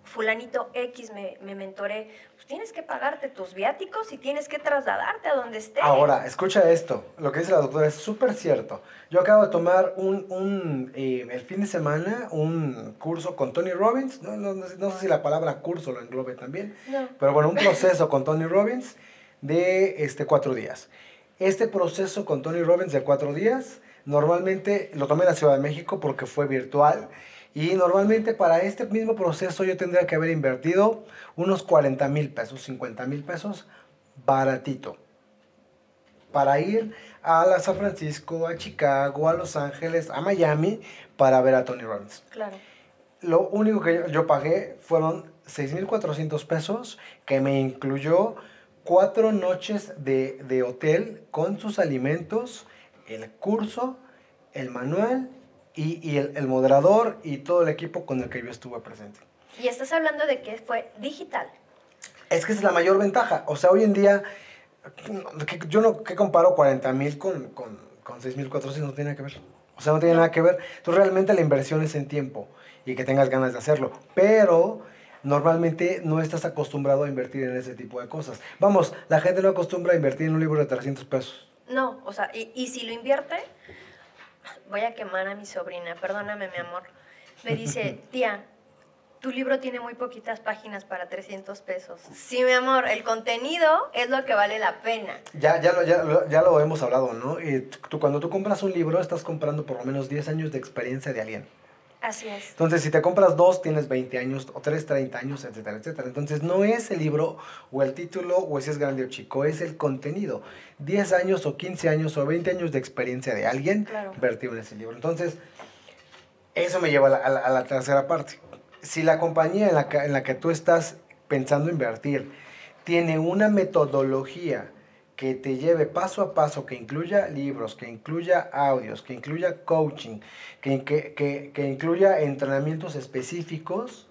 S2: fulanito X me, me mentore, pues tienes que pagarte tus viáticos y tienes que trasladarte a donde esté.
S1: Ahora, escucha esto, lo que dice la doctora es súper cierto. Yo acabo de tomar un, un, eh, el fin de semana un curso con Tony Robbins, no, no, no sé- no sé si la palabra curso lo englobe también,
S2: No.
S1: pero bueno, un proceso con Tony Robbins de este, cuatro días. Este proceso con Tony Robbins de cuatro días, normalmente lo tomé en la Ciudad de México porque fue virtual. Y normalmente para este mismo proceso yo tendría que haber invertido unos 40 mil pesos, 50 mil pesos, baratito. Para ir a la San Francisco, a Chicago, a Los Ángeles, a Miami, para ver a Tony Robbins.
S2: Claro.
S1: Lo único que yo, yo pagué fueron 6.400 pesos, que me incluyó cuatro noches de, de hotel con sus alimentos, el curso, el manual y, y el, el moderador y todo el equipo con el que yo estuve presente.
S2: Y estás hablando de que fue digital.
S1: Es que es la mayor ventaja. O sea, hoy en día, que- yo no que comparo 40 mil con, con, con 6.400, no tiene nada que ver. O sea, no tiene nada que ver. Entonces, realmente la inversión es en tiempo y que tengas ganas de hacerlo. Pero normalmente no estás acostumbrado a invertir en ese tipo de cosas. Vamos, la gente no acostumbra a invertir en un libro de 300 pesos.
S2: No, o sea, y, y si lo invierte, voy a quemar a mi sobrina, perdóname mi amor. Me dice, tía, tu libro tiene muy poquitas páginas para 300 pesos. Sí, mi amor, el contenido es lo que vale la pena.
S1: Ya, ya, lo, ya, lo, ya lo hemos hablado, ¿no? Y tú, cuando tú compras un libro, estás comprando por lo menos 10 años de experiencia de alguien.
S2: Así es.
S1: Entonces, si te compras dos, tienes 20 años, o tres, 30 años, etcétera, etcétera. Entonces, no es el libro, o el título, o si es grande o chico, es el contenido. 10 años, o 15 años, o 20 años de experiencia de alguien
S2: Claro.
S1: vertido en ese libro. Entonces, eso me lleva a la, a la- a la tercera parte. Si la compañía en la, que, en la que tú estás pensando invertir tiene una metodología que te lleve paso a paso, que incluya libros, que incluya audios, que incluya coaching, que, que, que, que incluya entrenamientos específicos,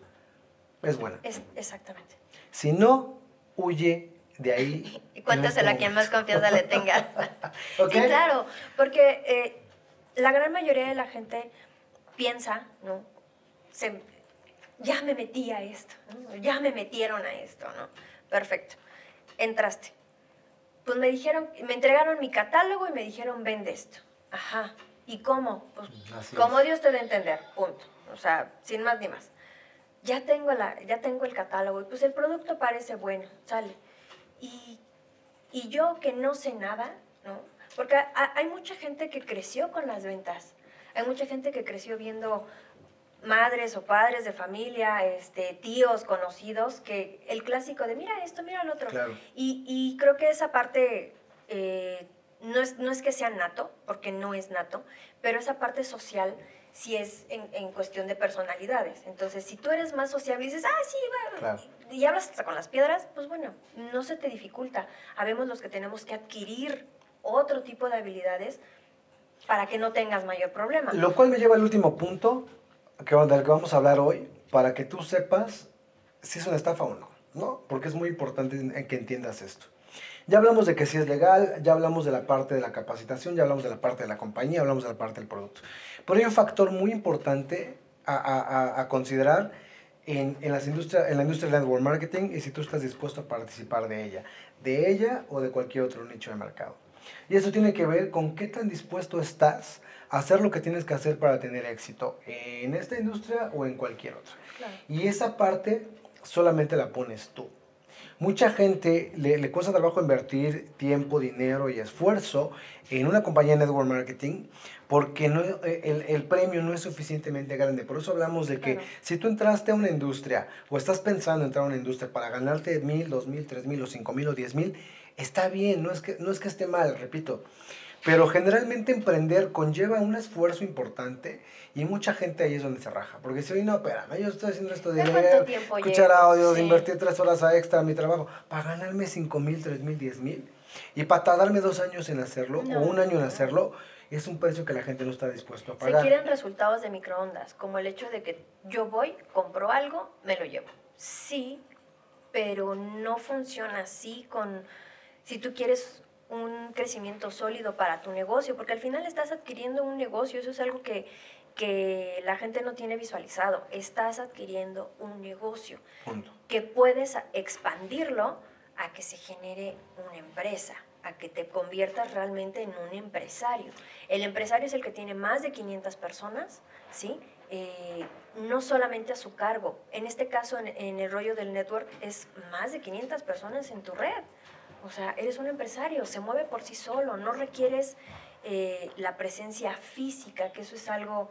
S1: es buena.
S2: Es, exactamente.
S1: Si no, huye de ahí.
S2: Y
S1: en
S2: cuéntasela a
S1: este
S2: quien más confianza le tenga. Claro, porque eh, la gran mayoría de la gente piensa, ¿no? Se- ya me metí a esto, ¿no? ya me metieron a esto, ¿no? Perfecto. Entraste. Pues me dijeron, me entregaron mi catálogo y me dijeron, vende esto. Ajá. ¿Y cómo? Pues
S1: Así
S2: como
S1: es.
S2: Dios te dé entender, punto. O sea, sin más ni más. Ya tengo, la, ya tengo el catálogo y pues el producto parece bueno, sale. Y, y yo que no sé nada, ¿no? Porque ha- hay mucha gente que creció con las ventas. Hay mucha gente que creció viendo madres o padres de familia, este, tíos, conocidos, que el clásico de mira esto, mira el otro.
S1: Claro.
S2: Y, y creo que esa parte eh, no, es, no es que sea nato, porque no es nato, pero esa parte social sí es en, en cuestión de personalidades. Entonces, si tú eres más sociable y dices, ah, sí, bueno,
S1: Claro.
S2: y hablas hasta con las piedras, pues bueno, no se te dificulta. Habemos los que tenemos que adquirir otro tipo de habilidades para que no tengas mayor problema.
S1: Lo cual me lleva al último punto que, vamos a hablar hoy, para que tú sepas si es una estafa o no, ¿no? Porque es muy importante que entiendas esto. Ya hablamos de que si es legal, ya hablamos de la parte de la capacitación, ya hablamos de la parte de la compañía, hablamos de la parte del producto. Pero hay un factor muy importante a, a, a considerar en, en, las industria, en la industria del network marketing y si tú estás dispuesto a participar de ella, de ella o de cualquier otro nicho de mercado. Y eso tiene que ver con qué tan dispuesto estás hacer lo que tienes que hacer para tener éxito en esta industria o en cualquier otra. Claro. Y esa parte solamente la pones tú. Mucha gente le, le, cuesta trabajo invertir tiempo, dinero y esfuerzo en una compañía de network marketing porque no, el, el, premio no es suficientemente grande. Por eso hablamos de que si tú entraste a una industria o estás pensando entrar a una industria para ganarte mil, dos mil, tres mil o cinco mil o diez mil, está bien, no es, que, no es que esté mal, repito. Pero generalmente emprender conlleva un esfuerzo importante y mucha gente ahí es donde se raja. Porque si hoy no, espérame, yo estoy haciendo esto de leer, escuchar audios, invertir tres horas a extra en mi trabajo para ganarme cinco mil, tres mil, diez mil. Y para tardarme dos años en hacerlo o un año en hacerlo, es un precio que la gente no está dispuesto a pagar.
S2: Se quieren resultados de microondas, como el hecho de que yo voy, compro algo, me lo llevo. Sí, pero no funciona así con si tú quieres un crecimiento sólido para tu negocio, porque al final estás adquiriendo un negocio, eso es algo que, que la gente no tiene visualizado, estás adquiriendo un negocio que puedes expandirlo a que se genere una empresa, a que te conviertas realmente en un empresario. El empresario es el que tiene más de 500 personas, ¿sí? Eh, no solamente a su cargo. En este caso, en, en, el rollo del network, es más de 500 personas en tu red. O sea, eres un empresario, se mueve por sí solo, no requieres eh, la presencia física, que eso es algo,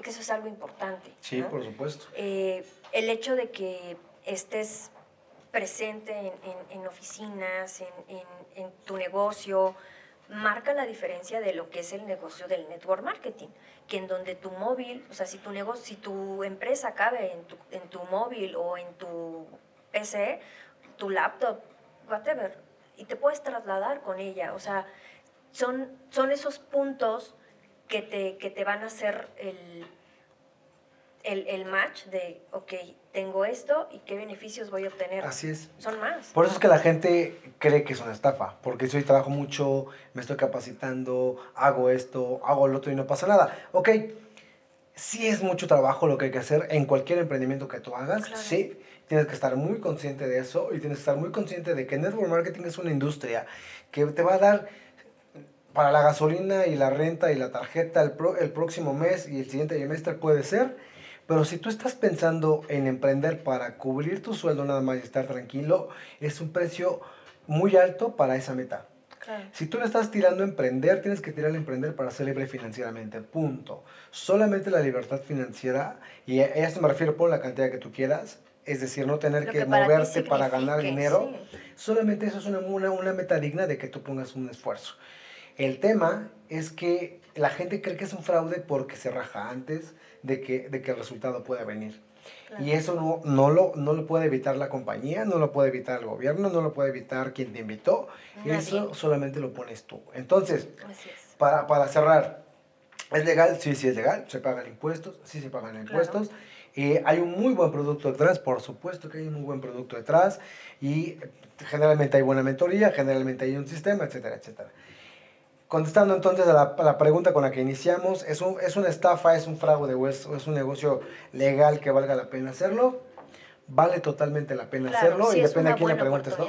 S2: que eso es algo importante.
S1: Sí, por supuesto.
S2: Eh, el hecho de que estés presente en, en, oficinas, en, en, tu negocio, marca la diferencia de lo que es el negocio del network marketing, que en donde tu móvil, o sea, si tu negocio, si tu empresa cabe en tu, en tu móvil o en tu PC, tu laptop, whatever, y te puedes trasladar con ella. O sea, son, son esos puntos que te, que te van a hacer el, el, el, match de, ok, tengo esto y qué beneficios voy a obtener.
S1: Así es.
S2: Son más.
S1: Por eso es que la gente cree que es una estafa, porque si hoy trabajo mucho, me estoy capacitando, hago esto, hago lo otro y no pasa nada. Ok, sí es mucho trabajo lo que hay que hacer en cualquier emprendimiento que tú hagas, sí, tienes que estar muy consciente de eso y tienes que estar muy consciente de que network marketing es una industria que te va a dar para la gasolina y la renta y la tarjeta el, el próximo mes y el siguiente trimestre puede ser, pero si tú estás pensando en emprender para cubrir tu sueldo nada más y estar tranquilo, es un precio muy alto para esa meta. Si tú le estás tirando a emprender, tienes que tirar a emprender para ser libre financieramente. Punto. Solamente la libertad financiera, y a esto me refiero por la cantidad que tú quieras, es decir, no tener que, moverte para ganar dinero, solamente eso es una, una, una, meta digna de que tú pongas un esfuerzo. El tema es que la gente cree que es un fraude porque se raja antes de que, de que el resultado pueda venir. Y eso no, no, lo, no lo puede evitar la compañía, no lo puede evitar el gobierno, no lo puede evitar quien te invitó. Eso solamente lo pones tú. Entonces, para, para cerrar, ¿es legal? Sí, sí es legal. Se pagan impuestos, sí se pagan impuestos. Eh, hay un muy buen producto detrás, por supuesto que hay un muy buen producto detrás y generalmente hay buena mentoría, generalmente hay un sistema, etcétera, etcétera. Contestando entonces a la, pregunta con la que iniciamos, ¿es, un, ¿es una estafa, es un fraude o es, es, un negocio legal que valga la pena hacerlo? Vale totalmente la pena hacerlo y depende a quién le preguntes, ¿no?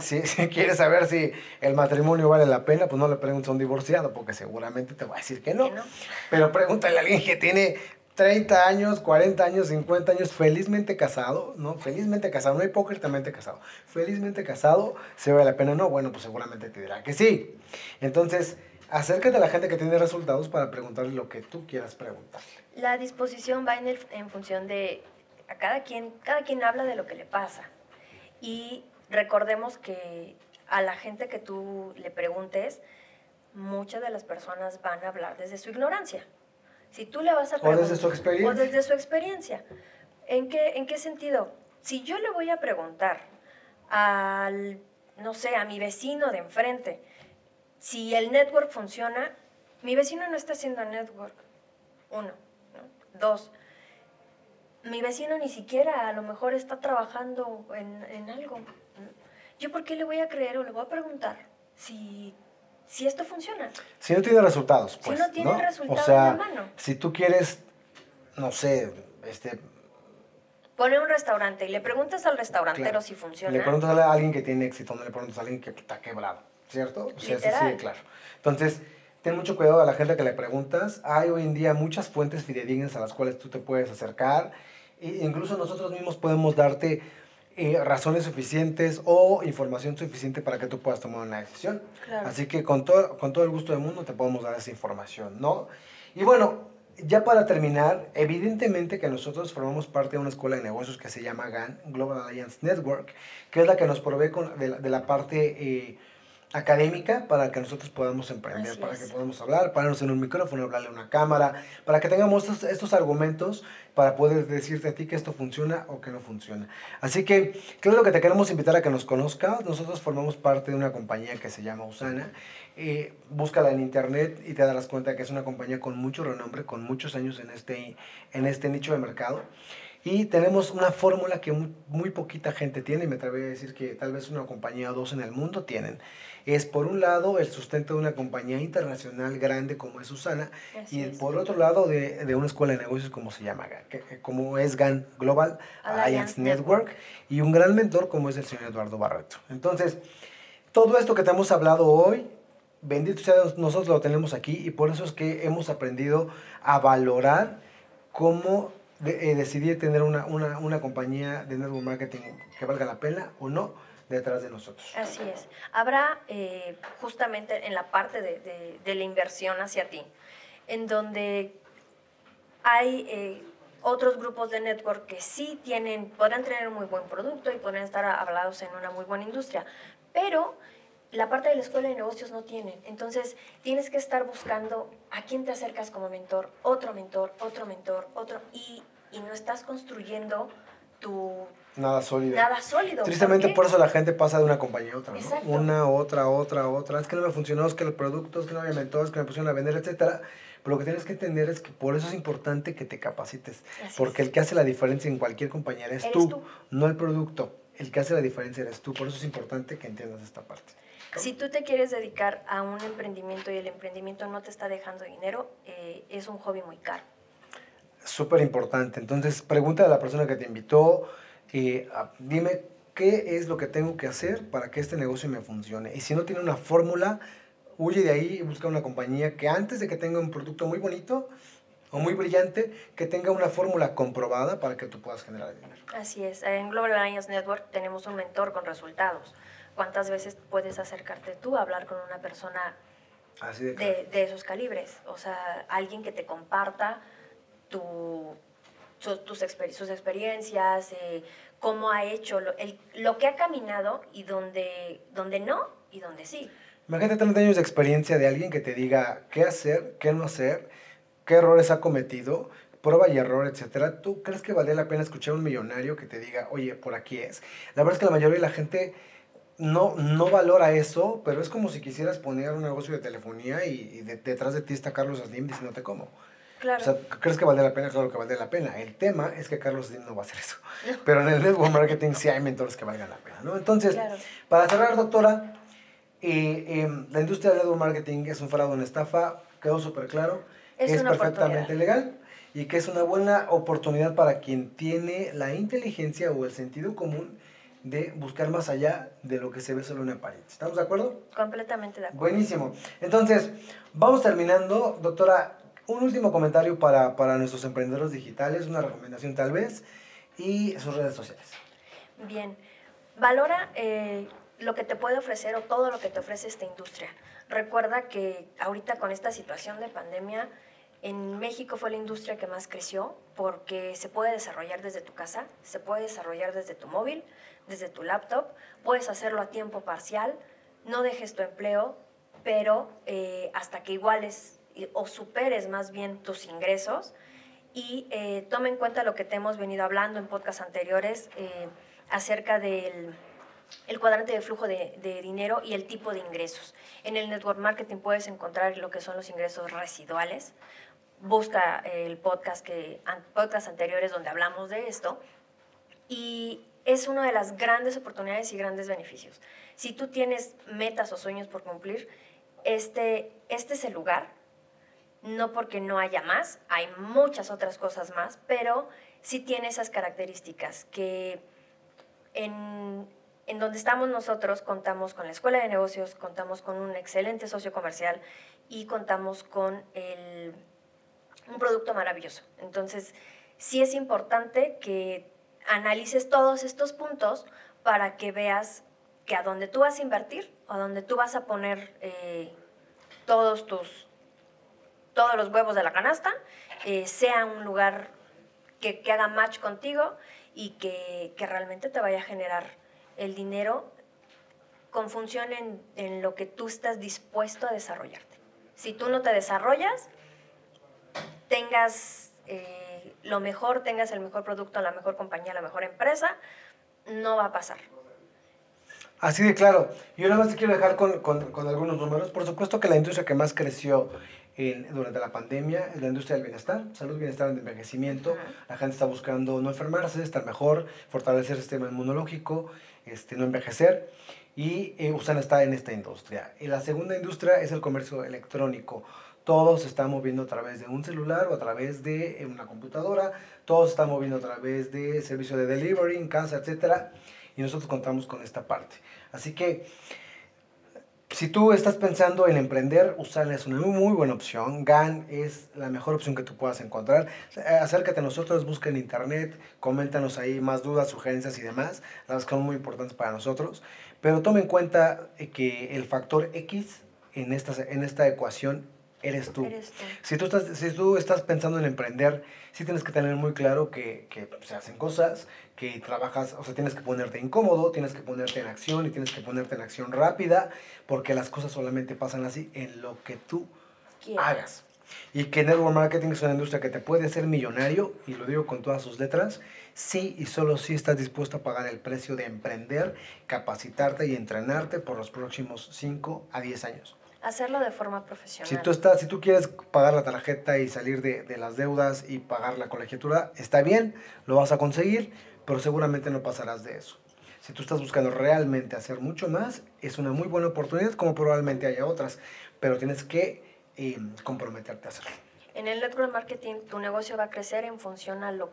S1: Si, si, quieres saber si el matrimonio vale la pena, pues no le preguntes a un divorciado, porque seguramente te va a decir que no. Pero pregúntale a alguien que tiene 30 años, 40 años, 50 años, felizmente casado, ¿no? Felizmente casado, no hipócritamente casado. Felizmente casado, ¿se vale la pena? No, bueno, pues seguramente te dirá que sí. Entonces, acércate a la gente que tiene resultados para preguntarle lo que tú quieras preguntar.
S2: La disposición va en, en función de a cada quien, cada quien habla de lo que le pasa. Y recordemos que a la gente que tú le preguntes, muchas de las personas van a hablar desde su ignorancia. Si tú le vas a
S1: preguntar... O desde su experiencia.
S2: O desde su experiencia. ¿En qué, ¿En qué sentido? Si yo le voy a preguntar al, no sé, a mi vecino de enfrente, si el network funciona, mi vecino no está haciendo network. Uno. Dos. Mi vecino ni siquiera a lo mejor está trabajando en, en algo. ¿yo por qué le voy a creer o le voy a preguntar si, si esto funciona?
S1: Si no tiene resultados,
S2: Si
S1: pues.
S2: no tiene resultado
S1: O sea,
S2: en la mano.
S1: si tú quieres, no sé, este,
S2: Pone un restaurante y le preguntas al restaurantero
S1: Claro.
S2: si funciona.
S1: le preguntas a alguien que tiene éxito, no le preguntas a alguien que está quebrado, ¿cierto? O sea, sí,
S2: Literal.
S1: sí, claro. Entonces, ten mucho cuidado a la gente que le preguntas. Hay hoy en día muchas fuentes fidedignas a las cuales tú te puedes acercar. E incluso nosotros mismos podemos darte eh, razones suficientes o información suficiente para que tú puedas tomar una decisión.
S2: Claro.
S1: Así que con todo, con todo el gusto del mundo te podemos dar esa información, ¿no? Y bueno, ya para terminar, evidentemente que nosotros formamos parte de una escuela de negocios que se llama GAN, Global Alliance Network, que es la que nos provee con- de, la, de la parte eh, académica para que nosotros podamos emprender,
S2: Así
S1: para
S2: es.
S1: que podamos hablar, pararnos en un micrófono, hablarle a una cámara, para que tengamos estos, estos argumentos para poder decirte a ti que esto funciona o que no funciona. Así que, claro que te queremos invitar a que nos conozcas. Nosotros formamos parte de una compañía que se llama Usana. Eh, búscala en internet y te darás cuenta que es una compañía con mucho renombre, con muchos años en este, en este nicho de mercado. Y tenemos una fórmula que muy, muy poquita gente tiene, y me atrevería a decir que tal vez una compañía o dos en el mundo tienen. Es por un lado el sustento de una compañía internacional grande como es Usana,
S2: Así
S1: y
S2: es.
S1: por otro lado de, de una escuela de negocios como se llama, como es GAN Global
S2: Alliance
S1: Alliance Network, y un gran mentor como es el señor Eduardo Barreto. Entonces, todo esto que te hemos hablado hoy, bendito sea Dios, nosotros lo tenemos aquí y por eso es que hemos aprendido a valorar cómo de- eh, decidir tener una, una, una compañía de network marketing que valga la pena o no detrás de nosotros.
S2: Así es. Habrá eh, justamente en la parte de, de- la inversión hacia ti, en donde hay eh, otros grupos de network que sí tienen, podrán tener un muy buen producto y podrán estar hablados en una muy buena industria, pero la parte de la escuela de negocios no tienen. Entonces tienes que estar buscando a quién te acercas como mentor, otro mentor, otro mentor, otro, y, y no estás construyendo tu
S1: Nada sólido.
S2: nada sólido.
S1: Tristemente por eso la gente pasa de una compañía a otra, ¿no?
S2: Exacto.
S1: Una, otra, otra, otra. Es que no me funcionó, es que el producto, es que no había mentores, que me pusieron a vender, etcétera. Pero lo que tienes que entender es que por eso es importante que te capacites.
S2: Así
S1: porque
S2: es.
S1: el que hace la diferencia en cualquier compañía eres,
S2: Eres
S1: tú,
S2: tú.
S1: no el producto. El que hace la diferencia eres tú. Por eso es importante que entiendas esta parte.
S2: Si tú te quieres dedicar a un emprendimiento y el emprendimiento no te está dejando dinero, eh, es un hobby muy caro.
S1: Súper importante. Entonces, pregunta a la persona que te invitó, eh, a- dime qué es lo que tengo que hacer para que este negocio me funcione. Y si no tiene una fórmula, huye de ahí y busca una compañía que antes de que tenga un producto muy bonito o muy brillante, que tenga una fórmula comprobada para que tú puedas generar dinero.
S2: Así es. En Global Alliance Network tenemos un mentor con resultados. ¿Cuántas veces puedes acercarte tú a hablar con una persona
S1: Así de, claro.
S2: de, de esos calibres? O sea, alguien que te comparta tu, su- tus exper- sus experiencias, eh, cómo ha hecho, lo, el- lo que ha caminado y donde, donde no y donde sí.
S1: Imagínate 30 años de experiencia de alguien que te diga qué hacer, qué no hacer, qué errores ha cometido, prueba y error, etcétera. ¿Tú crees que vale la pena escuchar a un millonario que te diga, oye, por aquí es? La verdad es que la mayoría de la gente no, no valora eso, pero es como si quisieras poner un negocio de telefonía y, y de- detrás de ti está Carlos Slim diciéndote cómo.
S2: Claro.
S1: O sea, ¿crees que vale la pena? Claro que vale la pena. El tema es que Carlos Slim no va a hacer eso. Pero en el network marketing sí hay mentores que valgan la pena, ¿no? Entonces,
S2: Claro.
S1: para cerrar, doctora, eh, eh, la industria del network marketing es un fraude, una estafa, quedó súper claro.
S2: Es
S1: Es,
S2: una
S1: perfectamente legal y que es una buena oportunidad para quien tiene la inteligencia o el sentido común de buscar más allá de lo que se ve solo en apariencia. ¿Estamos de acuerdo?
S2: Completamente de acuerdo.
S1: Buenísimo. Entonces, vamos terminando. Doctora, un último comentario para, para nuestros emprendedores digitales, una recomendación tal vez, y sus redes sociales.
S2: Bien, valora eh, lo que te puede ofrecer o todo lo que te ofrece esta industria. Recuerda que ahorita con esta situación de pandemia, en México fue la industria que más creció porque se puede desarrollar desde tu casa, se puede desarrollar desde tu móvil, desde tu laptop, puedes hacerlo a tiempo parcial, no dejes tu empleo, pero eh, hasta que iguales o superes más bien tus ingresos y eh, toma en cuenta lo que te hemos venido hablando en podcasts anteriores eh, acerca del el cuadrante de flujo de, dinero y el tipo de ingresos. En el network marketing puedes encontrar lo que son los ingresos residuales. Busca el podcast, que, podcast anteriores donde hablamos de esto. Y es una de las grandes oportunidades y grandes beneficios. Si tú tienes metas o sueños por cumplir, este, este es el lugar, no porque no haya más, hay muchas otras cosas más, pero sí tiene esas características que en, en donde estamos nosotros contamos con la escuela de negocios, contamos con un excelente socio comercial y contamos con el, un producto maravilloso. Entonces, sí es importante que analices todos estos puntos para que veas que a donde tú vas a invertir, a donde tú vas a poner eh, todos tus todos los huevos de la canasta, eh, sea un lugar que, que, haga match contigo y que, que, realmente te vaya a generar el dinero con función en, en lo que tú estás dispuesto a desarrollarte. Si tú no te desarrollas, tengas eh, lo mejor, tengas el mejor producto, la mejor compañía, la mejor empresa, no va a pasar.
S1: Así de claro. Yo nada más te quiero dejar con, con, con algunos números. Por supuesto que la industria que más creció en, durante la pandemia es la industria del bienestar, salud, bienestar, envejecimiento. Uh -huh. La gente está buscando no enfermarse, estar mejor, fortalecer el sistema inmunológico, este, no envejecer. Y eh, usan está en esta industria. Y la segunda industria es el comercio electrónico todo se está moviendo a través de un celular o a través de eh, una computadora, todo se está moviendo a través de servicio de delivery en casa, etc. Y nosotros contamos con esta parte. Así que si tú estás pensando en emprender, Usala es una muy, muy buena opción. GAN es la mejor opción que tú puedas encontrar. Acércate a nosotros, busca en internet, coméntanos ahí más dudas, sugerencias y demás. Las que son muy importantes para nosotros. Pero tome en cuenta que el factor X en esta, en esta ecuación eres tú.
S2: Eres tú.
S1: Si, tú estás, si tú estás pensando en emprender, sí tienes que tener muy claro que, que, se hacen cosas, que trabajas, o sea, tienes que ponerte incómodo, tienes que ponerte en acción y tienes que ponerte en acción rápida, porque las cosas solamente pasan así en lo que tú hagas. Y que Network Marketing es una industria que te puede hacer millonario, y lo digo con todas sus letras, sí y solo si sí estás dispuesto a pagar el precio de emprender, capacitarte y entrenarte por los próximos 5 a 10 años.
S2: Hacerlo de forma profesional.
S1: Si tú, estás, si tú quieres pagar la tarjeta y salir de, de, las deudas y pagar la colegiatura, está bien, lo vas a conseguir, pero seguramente no pasarás de eso. Si tú estás buscando realmente hacer mucho más, es una muy buena oportunidad, como probablemente haya otras, pero tienes que eh, comprometerte a hacerlo.
S2: En el network marketing, tu negocio va a crecer en función a lo,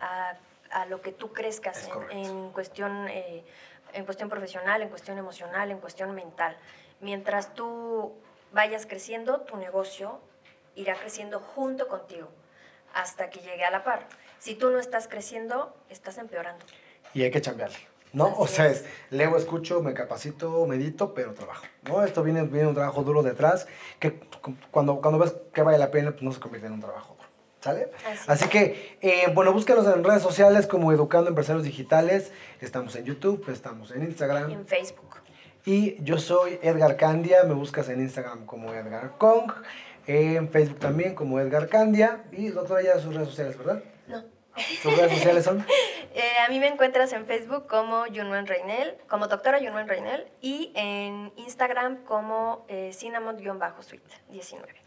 S2: a, a lo que tú crezcas en, en, cuestión, eh, en cuestión profesional, en cuestión emocional, en cuestión mental mientras tú vayas creciendo, tu negocio irá creciendo junto contigo hasta que llegue a la par. Si tú no estás creciendo, estás empeorando.
S1: Y hay que cambiarle. ¿no? Así o sea, es, leo, escucho, me capacito, medito, pero trabajo, ¿no? Esto viene, viene un trabajo duro detrás, que cuando, cuando ves que vale la pena, pues no se convierte en un trabajo duro, ¿sale?
S2: Así,
S1: Así que, eh, bueno, búscanos en redes sociales como Educando Empresarios Digitales, estamos en YouTube, estamos en Instagram.
S2: En Facebook.
S1: Y yo soy Edgar Candia, me buscas en Instagram como Edgar Kong, en Facebook también como Edgar Candia, y doctora ya sus redes sociales, ¿verdad? ¿Sus redes sociales son?
S2: eh, a mí me encuentras en Facebook como Yunuen Reinel, como doctora Yunuen Reinel, y en Instagram como eh, cinnamon-suite 19.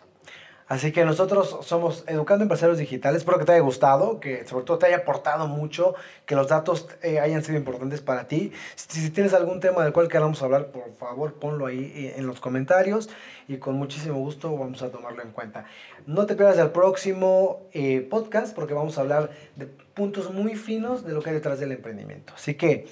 S1: Así que nosotros somos Educando Empresarios Digitales. Espero que te haya gustado, que sobre todo te haya aportado mucho, que los datos eh, hayan sido importantes para ti. Si, tienes algún tema del cual queramos hablar, por favor ponlo ahí eh, en los comentarios y con muchísimo gusto vamos a tomarlo en cuenta. No te pierdas el próximo eh, podcast porque vamos a hablar de puntos muy finos de lo que hay detrás del emprendimiento. Así que...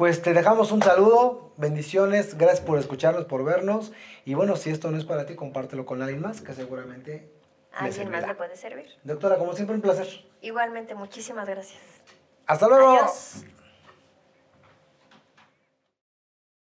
S1: Pues te dejamos un saludo, bendiciones, gracias por escucharnos, por vernos. Y bueno, si esto no es para ti, compártelo con alguien más que seguramente.
S2: A alguien más le puede servir.
S1: Doctora, como siempre, un placer.
S2: Igualmente, muchísimas gracias.
S1: Hasta luego.
S2: Adiós.